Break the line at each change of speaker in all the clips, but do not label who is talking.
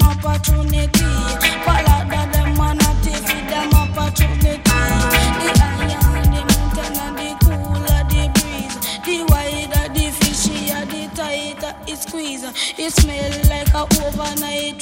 opportunity. Them opportunity. The the mountain and the the breeze. The wider the fishy the tighter it squeeze. It smell like a overnight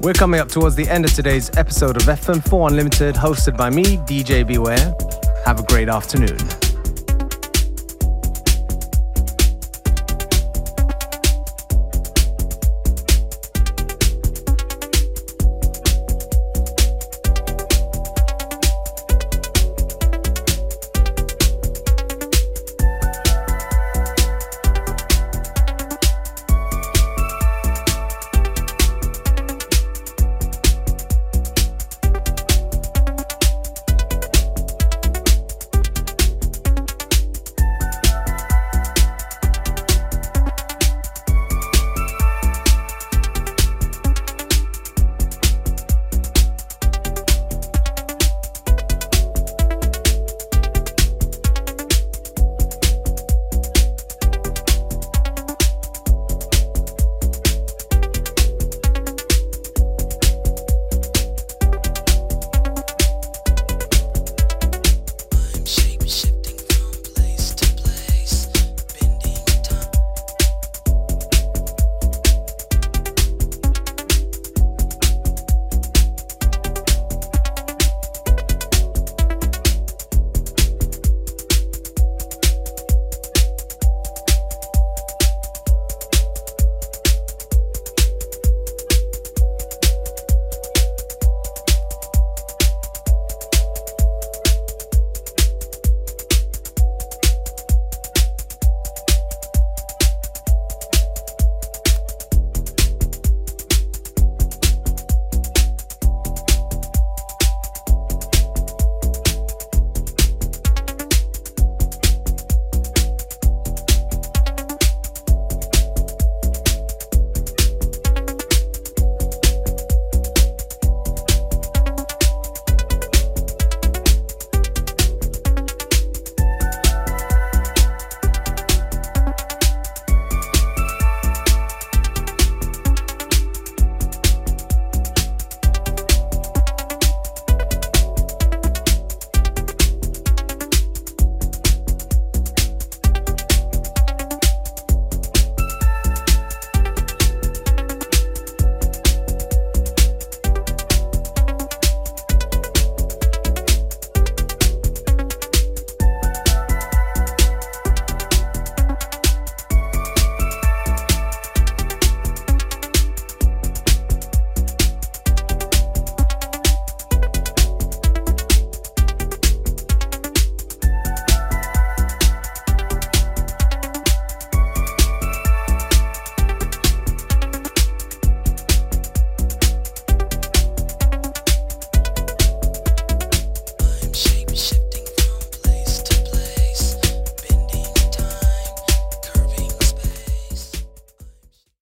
We're coming up towards the end of today's episode of FM4 Unlimited, hosted by me, DJ Beware. Have a great afternoon.